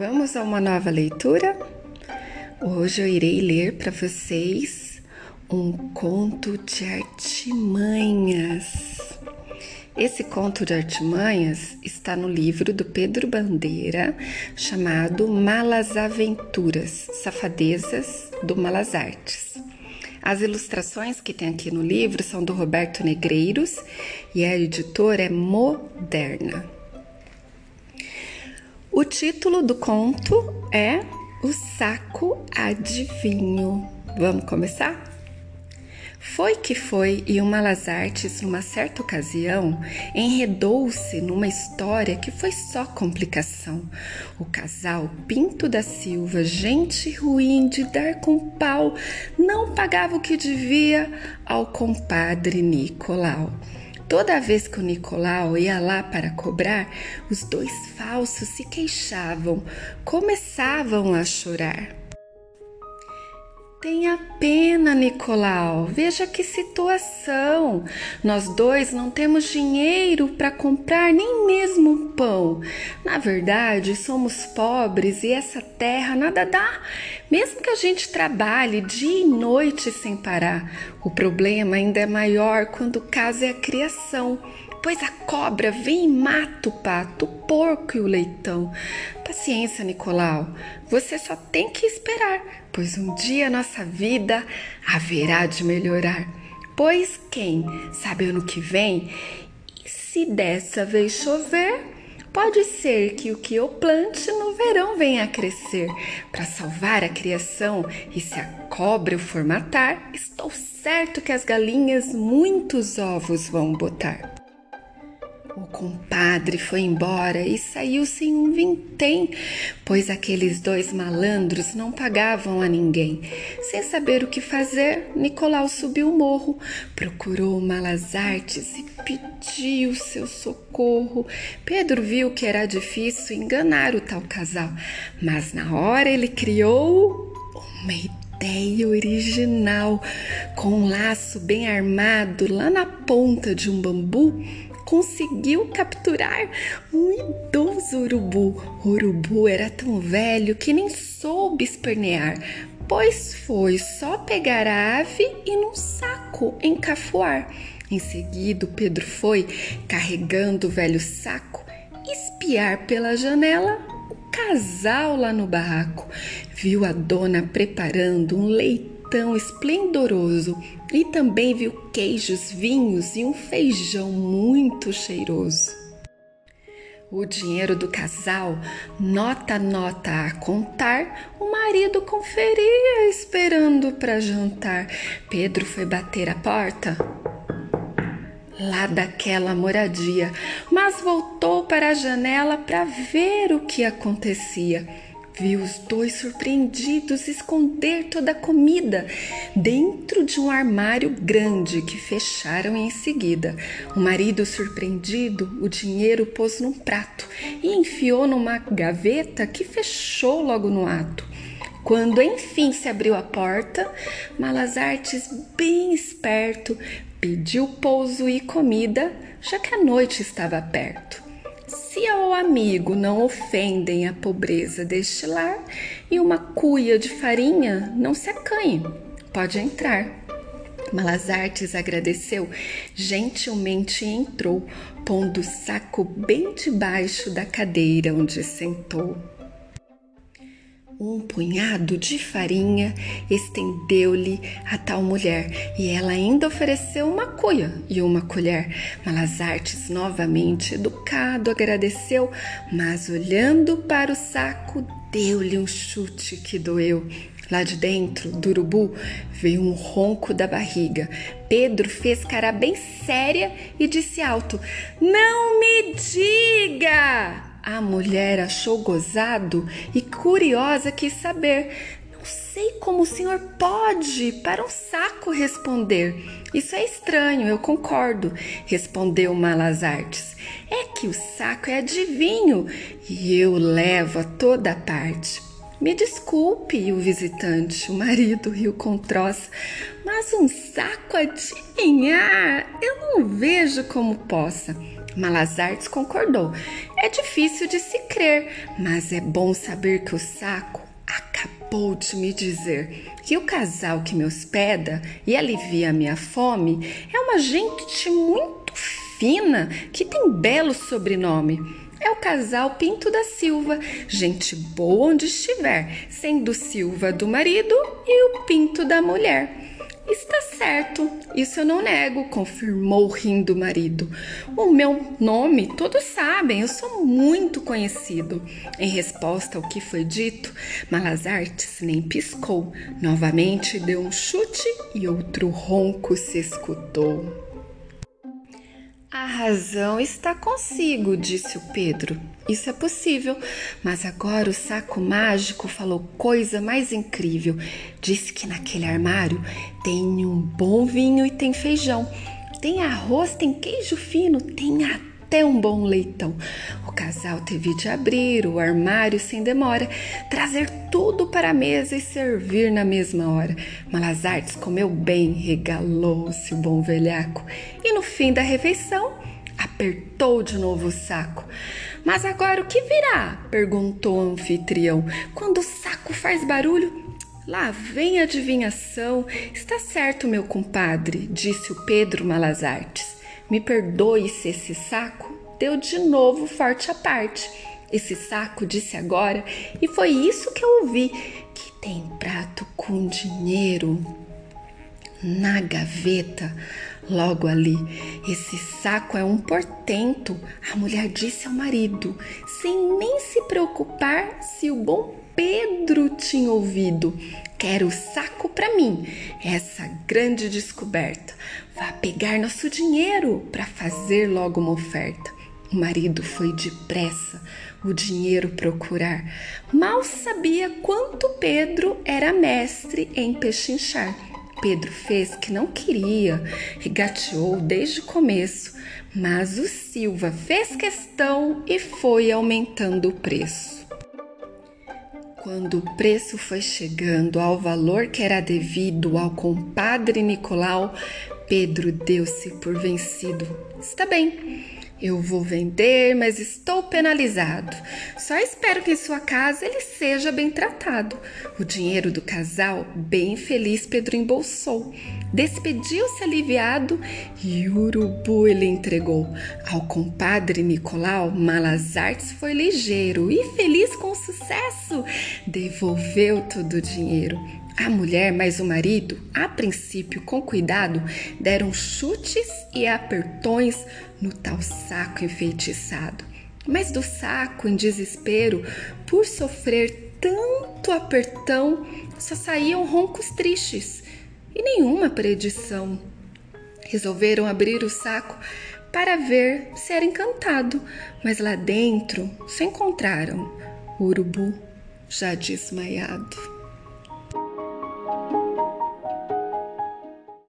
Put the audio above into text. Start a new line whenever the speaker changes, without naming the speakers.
Vamos a uma nova leitura? Hoje eu irei ler para vocês um conto de artimanhas. Esse conto de artimanhas está no livro do Pedro Bandeira chamado Malas Aventuras, Safadezas do Malas Artes. As ilustrações que tem aqui no livro são do Roberto Negreiros e a editora é Moderna. O título do conto é O Saco Adivinho. Vamos começar? Foi que foi e o Malas Artes, numa certa ocasião, enredou-se numa história que foi só complicação. O casal Pinto da Silva, gente ruim de dar com pau, não pagava o que devia ao compadre Nicolau. Toda vez que o Nicolau ia lá para cobrar, os dois falsos se queixavam, começavam a chorar. Tenha pena, Nicolau. Veja que situação. Nós dois não temos dinheiro para comprar nem mesmo um pão. Na verdade, somos pobres e essa terra nada dá, mesmo que a gente trabalhe dia e noite sem parar. O problema ainda é maior quando o caso é a criação pois a cobra vem e mata o pato, o porco e o leitão. Paciência, Nicolau, você só tem que esperar, pois um dia nossa vida haverá de melhorar. Pois quem sabe ano que vem, se dessa vez chover, Pode ser que o que eu plante no verão venha a crescer. Para salvar a criação, e se a cobra o for matar, estou certo que as galinhas muitos ovos vão botar. O compadre foi embora e saiu sem um vintém, pois aqueles dois malandros não pagavam a ninguém. Sem saber o que fazer, Nicolau subiu o morro, procurou Malas Artes e pediu seu socorro. Pedro viu que era difícil enganar o tal casal, mas na hora ele criou uma ideia original. Com um laço bem armado lá na ponta de um bambu, conseguiu capturar um idoso urubu. O urubu era tão velho que nem soube espernear, pois foi só pegar a ave e num saco encafuar. Em seguida, Pedro foi, carregando o velho saco, espiar pela janela o casal lá no barraco. Viu a dona preparando um leitão tão esplendoroso e também viu queijos, vinhos e um feijão muito cheiroso. O dinheiro do casal, nota a nota a contar, o marido conferia esperando para jantar. Pedro foi bater a porta lá daquela moradia, mas voltou para a janela para ver o que acontecia viu os dois surpreendidos esconder toda a comida dentro de um armário grande que fecharam em seguida. O marido, surpreendido, o dinheiro pôs num prato e enfiou numa gaveta que fechou logo no ato. Quando enfim se abriu a porta, Malas Artes, bem esperto, pediu pouso e comida, já que a noite estava perto. Se ao amigo não ofendem a pobreza deste lar e uma cuia de farinha, não se acanhe, pode entrar. Malazartes agradeceu gentilmente e entrou, pondo o saco bem debaixo da cadeira onde sentou um punhado de farinha, estendeu-lhe a tal mulher, e ela ainda ofereceu uma cuia e uma colher. Malazartes, novamente educado, agradeceu, mas olhando para o saco, deu-lhe um chute que doeu. Lá de dentro do urubu veio um ronco da barriga. Pedro fez cara bem séria e disse alto: Não me diga! A mulher achou gozado e curiosa quis saber. Não sei como o senhor pode para um saco responder. Isso é estranho, eu concordo, respondeu Malas Artes. É que o saco é adivinho e eu levo a toda parte. Me desculpe, o visitante, o marido riu com troça, mas um saco adivinhar, eu não vejo como possa. Malazartes concordou. É difícil de se crer, mas é bom saber que o saco acabou de me dizer que o casal que me hospeda e alivia a minha fome é uma gente muito fina que tem belo sobrenome. É o casal Pinto da Silva, gente boa onde estiver, sendo Silva do marido e o Pinto da mulher. Está certo, isso eu não nego, confirmou rindo o marido. O meu nome todos sabem, eu sou muito conhecido. Em resposta ao que foi dito, Malazartes nem piscou. Novamente deu um chute e outro ronco se escutou. A razão está consigo, disse o Pedro. Isso é possível, mas agora o saco mágico falou coisa mais incrível. Disse que naquele armário tem um bom vinho e tem feijão, tem arroz, tem queijo fino, tem até até um bom leitão. O casal teve de abrir o armário sem demora, trazer tudo para a mesa e servir na mesma hora. Malazartes comeu bem, regalou-se o bom velhaco e no fim da refeição apertou de novo o saco. Mas agora o que virá? perguntou o anfitrião. Quando o saco faz barulho, Lá vem a adivinhação. Está certo, meu compadre, disse o Pedro Malazartes. Me perdoe se esse saco deu de novo forte a parte. Esse saco disse agora, e foi isso que eu ouvi: que tem prato com dinheiro na gaveta, logo ali. Esse saco é um portento, a mulher disse ao marido, sem nem se preocupar se o bom Pedro tinha ouvido. Quero o saco para mim, essa grande descoberta. Vá pegar nosso dinheiro para fazer logo uma oferta. O marido foi depressa o dinheiro procurar. Mal sabia quanto Pedro era mestre em pechinchar. Pedro fez que não queria, regateou desde o começo, mas o Silva fez questão e foi aumentando o preço. Quando o preço foi chegando ao valor que era devido ao compadre Nicolau, Pedro deu-se por vencido. Está bem, eu vou vender, mas estou penalizado. Só espero que em sua casa ele seja bem tratado. O dinheiro do casal, bem feliz, Pedro embolsou. Despediu-se aliviado e urubu ele entregou. Ao compadre Nicolau, Malazartes foi ligeiro e feliz com o sucesso. Devolveu todo o dinheiro. A mulher mais o marido, a princípio com cuidado, deram chutes e apertões no tal saco enfeitiçado. Mas do saco, em desespero, por sofrer tanto apertão, só saíam roncos tristes e nenhuma predição. Resolveram abrir o saco para ver se era encantado, mas lá dentro se encontraram o urubu já desmaiado.